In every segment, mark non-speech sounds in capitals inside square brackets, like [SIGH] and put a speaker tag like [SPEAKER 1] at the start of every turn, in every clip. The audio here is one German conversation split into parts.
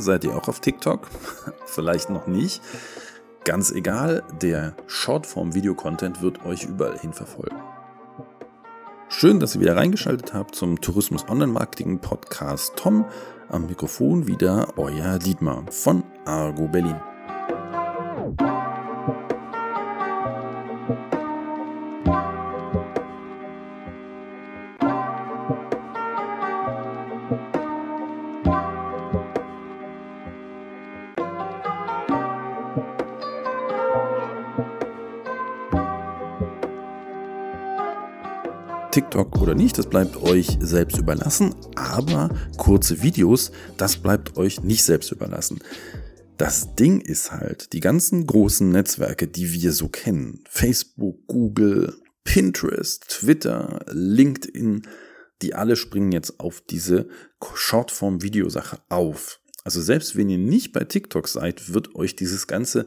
[SPEAKER 1] Seid ihr auch auf TikTok? [LAUGHS] Vielleicht noch nicht. Ganz egal, der Shortform-Video-Content wird euch überall hin verfolgen. Schön, dass ihr wieder reingeschaltet habt zum Tourismus Online Marketing Podcast Tom. Am Mikrofon wieder euer Dietmar von Argo Berlin. Nicht, das bleibt euch selbst überlassen, aber kurze Videos, das bleibt euch nicht selbst überlassen. Das Ding ist halt, die ganzen großen Netzwerke, die wir so kennen, Facebook, Google, Pinterest, Twitter, LinkedIn, die alle springen jetzt auf diese Shortform-Videosache auf. Also selbst wenn ihr nicht bei TikTok seid, wird euch dieses ganze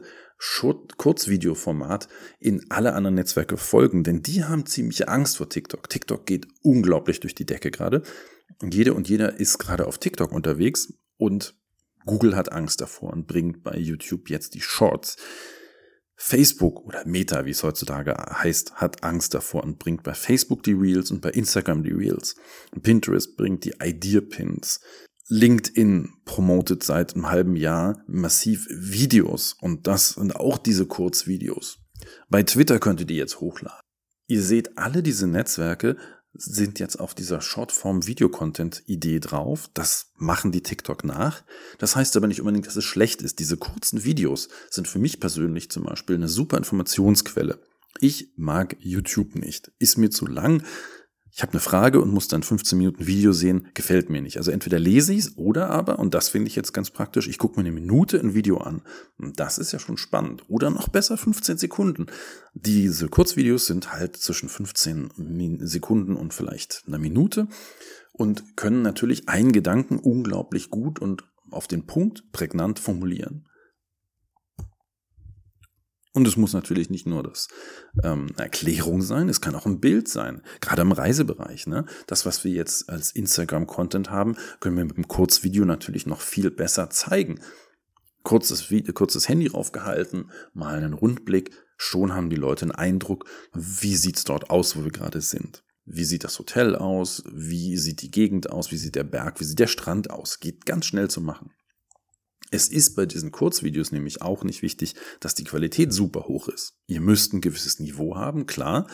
[SPEAKER 1] Kurzvideoformat in alle anderen Netzwerke folgen, denn die haben ziemliche Angst vor TikTok. TikTok geht unglaublich durch die Decke gerade. Jede und jeder ist gerade auf TikTok unterwegs und Google hat Angst davor und bringt bei YouTube jetzt die Shorts. Facebook oder Meta, wie es heutzutage heißt, hat Angst davor und bringt bei Facebook die Reels und bei Instagram die Reels. Pinterest bringt die Idea Pins. LinkedIn promotet seit einem halben Jahr massiv Videos und das sind auch diese Kurzvideos. Bei Twitter könnt ihr die jetzt hochladen. Ihr seht, alle diese Netzwerke sind jetzt auf dieser Shortform-Video-Content-Idee drauf. Das machen die TikTok nach. Das heißt aber nicht unbedingt, dass es schlecht ist. Diese kurzen Videos sind für mich persönlich zum Beispiel eine super Informationsquelle. Ich mag YouTube nicht. Ist mir zu lang ich habe eine Frage und muss dann 15 Minuten Video sehen, gefällt mir nicht. Also entweder lese ich es oder aber, und das finde ich jetzt ganz praktisch, ich gucke mir eine Minute ein Video an. Und das ist ja schon spannend. Oder noch besser 15 Sekunden. Diese Kurzvideos sind halt zwischen 15 Sekunden und vielleicht einer Minute und können natürlich einen Gedanken unglaublich gut und auf den Punkt prägnant formulieren. Und es muss natürlich nicht nur das ähm, Erklärung sein, es kann auch ein Bild sein. Gerade im Reisebereich. Ne? Das, was wir jetzt als Instagram-Content haben, können wir mit einem Kurzvideo natürlich noch viel besser zeigen. Kurzes, kurzes Handy raufgehalten, mal einen Rundblick, schon haben die Leute einen Eindruck, wie sieht's dort aus, wo wir gerade sind. Wie sieht das Hotel aus? Wie sieht die Gegend aus? Wie sieht der Berg? Wie sieht der Strand aus? Geht ganz schnell zu machen. Es ist bei diesen Kurzvideos nämlich auch nicht wichtig, dass die Qualität super hoch ist. Ihr müsst ein gewisses Niveau haben, klar.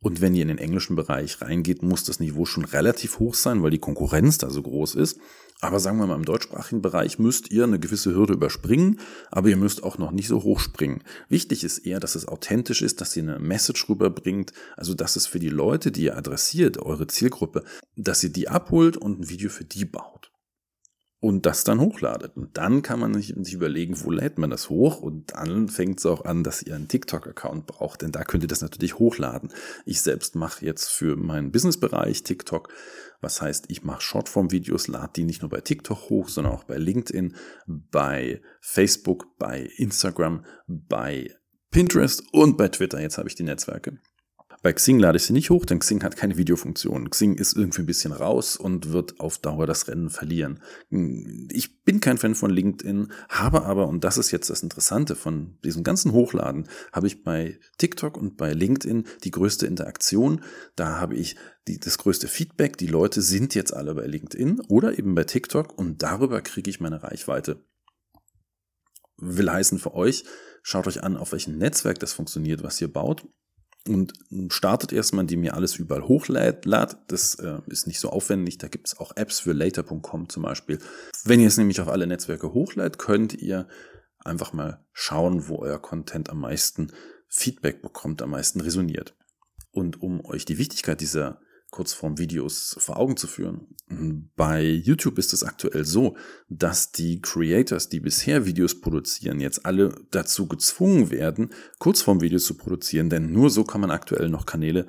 [SPEAKER 1] Und wenn ihr in den englischen Bereich reingeht, muss das Niveau schon relativ hoch sein, weil die Konkurrenz da so groß ist. Aber sagen wir mal, im deutschsprachigen Bereich müsst ihr eine gewisse Hürde überspringen, aber ihr müsst auch noch nicht so hoch springen. Wichtig ist eher, dass es authentisch ist, dass ihr eine Message rüberbringt, also dass es für die Leute, die ihr adressiert, eure Zielgruppe, dass ihr die abholt und ein Video für die baut und das dann hochladet. Und dann kann man sich, sich überlegen, wo lädt man das hoch? Und dann fängt es auch an, dass ihr einen TikTok-Account braucht, denn da könnt ihr das natürlich hochladen. Ich selbst mache jetzt für meinen Businessbereich TikTok. Was heißt, ich mache Shortform-Videos, lade die nicht nur bei TikTok hoch, sondern auch bei LinkedIn, bei Facebook, bei Instagram, bei Pinterest und bei Twitter. Jetzt habe ich die Netzwerke. Bei Xing lade ich sie nicht hoch, denn Xing hat keine Videofunktion. Xing ist irgendwie ein bisschen raus und wird auf Dauer das Rennen verlieren. Ich bin kein Fan von LinkedIn, habe aber, und das ist jetzt das Interessante von diesem ganzen Hochladen, habe ich bei TikTok und bei LinkedIn die größte Interaktion. Da habe ich die, das größte Feedback. Die Leute sind jetzt alle bei LinkedIn oder eben bei TikTok und darüber kriege ich meine Reichweite. Will heißen für euch, schaut euch an, auf welchem Netzwerk das funktioniert, was ihr baut und startet erstmal, indem ihr alles überall hochlädt. Das äh, ist nicht so aufwendig. Da gibt es auch Apps für later.com zum Beispiel. Wenn ihr es nämlich auf alle Netzwerke hochlädt, könnt ihr einfach mal schauen, wo euer Content am meisten Feedback bekommt, am meisten resoniert. Und um euch die Wichtigkeit dieser Kurzform-Videos vor Augen zu führen. Bei YouTube ist es aktuell so, dass die Creators, die bisher Videos produzieren, jetzt alle dazu gezwungen werden, Kurzform-Videos zu produzieren, denn nur so kann man aktuell noch Kanäle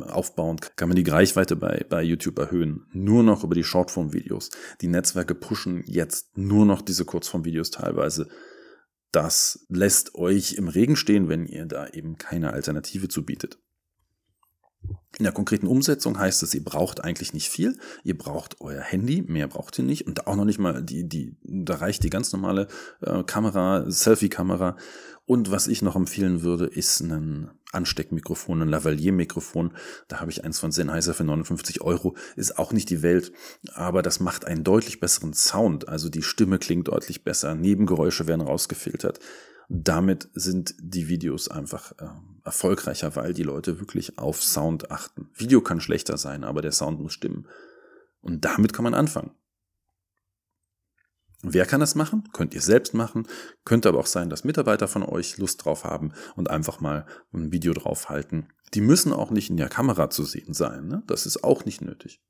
[SPEAKER 1] aufbauen, kann man die Reichweite bei, bei YouTube erhöhen. Nur noch über die Shortform-Videos. Die Netzwerke pushen jetzt nur noch diese Kurzform-Videos teilweise. Das lässt euch im Regen stehen, wenn ihr da eben keine Alternative zu bietet. In der konkreten Umsetzung heißt es, ihr braucht eigentlich nicht viel. Ihr braucht euer Handy, mehr braucht ihr nicht. Und auch noch nicht mal die, die, da reicht die ganz normale äh, Kamera, Selfie-Kamera. Und was ich noch empfehlen würde, ist ein Ansteckmikrofon, ein Lavalier-Mikrofon. Da habe ich eins von Sennheiser für 59 Euro. Ist auch nicht die Welt, aber das macht einen deutlich besseren Sound. Also die Stimme klingt deutlich besser. Nebengeräusche werden rausgefiltert damit sind die Videos einfach äh, erfolgreicher, weil die Leute wirklich auf Sound achten. Video kann schlechter sein, aber der Sound muss stimmen. Und damit kann man anfangen. Wer kann das machen? Könnt ihr selbst machen. Könnte aber auch sein, dass Mitarbeiter von euch Lust drauf haben und einfach mal ein Video draufhalten. Die müssen auch nicht in der Kamera zu sehen sein. Ne? Das ist auch nicht nötig.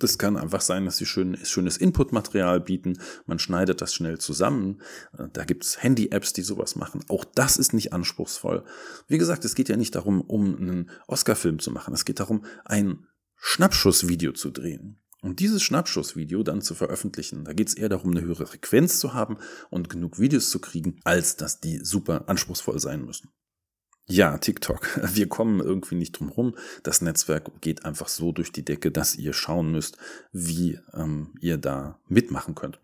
[SPEAKER 1] Das kann einfach sein, dass sie schön, schönes Inputmaterial bieten. Man schneidet das schnell zusammen. Äh, da gibt's Handy-Apps, die sowas machen. Auch das ist nicht anspruchsvoll. Wie gesagt, es geht ja nicht darum, um einen Oscar-Film zu machen. Es geht darum, ein Schnappschussvideo zu drehen. Und dieses Schnappschussvideo dann zu veröffentlichen, da geht es eher darum, eine höhere Frequenz zu haben und genug Videos zu kriegen, als dass die super anspruchsvoll sein müssen. Ja, TikTok. [LAUGHS] Wir kommen irgendwie nicht drum rum. Das Netzwerk geht einfach so durch die Decke, dass ihr schauen müsst, wie ähm, ihr da mitmachen könnt.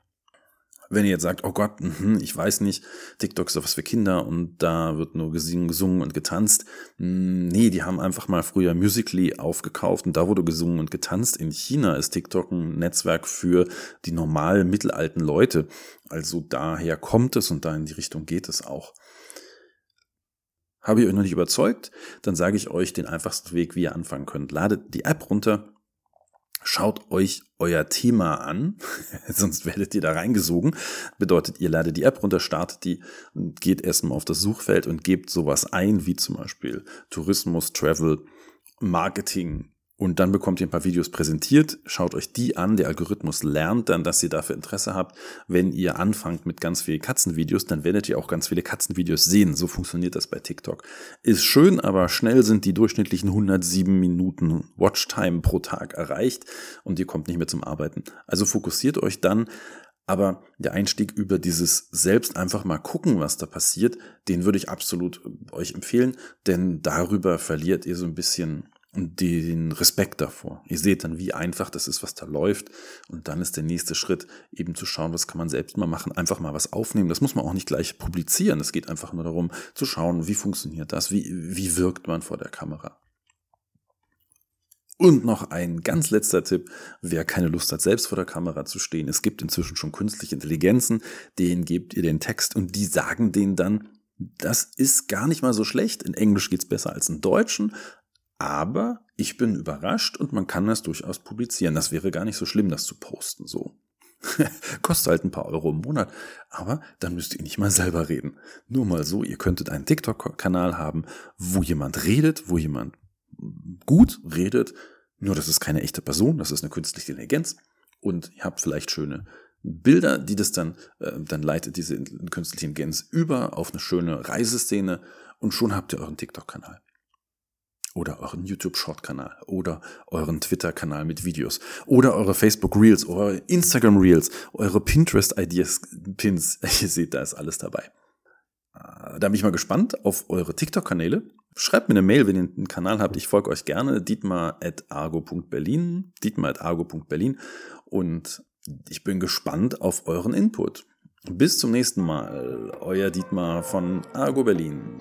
[SPEAKER 1] Wenn ihr jetzt sagt, oh Gott, mh, ich weiß nicht, TikTok ist doch was für Kinder und da wird nur gesungen und getanzt. Hm, nee, die haben einfach mal früher Musically aufgekauft und da wurde gesungen und getanzt. In China ist TikTok ein Netzwerk für die normalen mittelalten Leute. Also daher kommt es und da in die Richtung geht es auch. Habe ich euch noch nicht überzeugt? Dann sage ich euch den einfachsten Weg, wie ihr anfangen könnt. Ladet die App runter, schaut euch euer Thema an, [LAUGHS] sonst werdet ihr da reingesogen. Bedeutet, ihr ladet die App runter, startet die und geht erstmal auf das Suchfeld und gebt sowas ein, wie zum Beispiel Tourismus, Travel, Marketing, und dann bekommt ihr ein paar Videos präsentiert, schaut euch die an, der Algorithmus lernt dann, dass ihr dafür Interesse habt. Wenn ihr anfangt mit ganz vielen Katzenvideos, dann werdet ihr auch ganz viele Katzenvideos sehen. So funktioniert das bei TikTok. Ist schön, aber schnell sind die durchschnittlichen 107 Minuten Watchtime pro Tag erreicht und ihr kommt nicht mehr zum Arbeiten. Also fokussiert euch dann aber der Einstieg über dieses selbst einfach mal gucken, was da passiert, den würde ich absolut euch empfehlen, denn darüber verliert ihr so ein bisschen den Respekt davor. Ihr seht dann, wie einfach das ist, was da läuft. Und dann ist der nächste Schritt eben zu schauen, was kann man selbst mal machen, einfach mal was aufnehmen. Das muss man auch nicht gleich publizieren. Es geht einfach nur darum, zu schauen, wie funktioniert das, wie, wie wirkt man vor der Kamera. Und noch ein ganz letzter Tipp, wer keine Lust hat, selbst vor der Kamera zu stehen. Es gibt inzwischen schon künstliche Intelligenzen, denen gebt ihr den Text und die sagen denen dann, das ist gar nicht mal so schlecht. In Englisch geht's besser als in Deutschen, aber ich bin überrascht und man kann das durchaus publizieren. Das wäre gar nicht so schlimm, das zu posten, so. [LAUGHS] Kostet halt ein paar Euro im Monat, aber dann müsst ihr nicht mal selber reden. Nur mal so, ihr könntet einen TikTok-Kanal haben, wo jemand redet, wo jemand gut redet, nur das ist keine echte Person, das ist eine künstliche Intelligenz und ihr habt vielleicht schöne Bilder, die das dann, äh, dann leitet diese künstliche Intelligenz über auf eine schöne Reiseszene und schon habt ihr euren TikTok-Kanal oder euren YouTube-Short-Kanal oder euren Twitter-Kanal mit Videos oder eure Facebook Reels, eure Instagram Reels, eure Pinterest-Ideas-Pins. [LAUGHS] Ihr seht, da ist alles dabei. Äh, da bin ich mal gespannt auf eure TikTok-Kanäle. Schreibt mir eine Mail, wenn ihr einen Kanal habt. Ich folge euch gerne. dietmar.argo.berlin dietmar.argo.berlin und ich bin gespannt auf euren Input. Bis zum nächsten Mal. Euer Dietmar von Argo Berlin.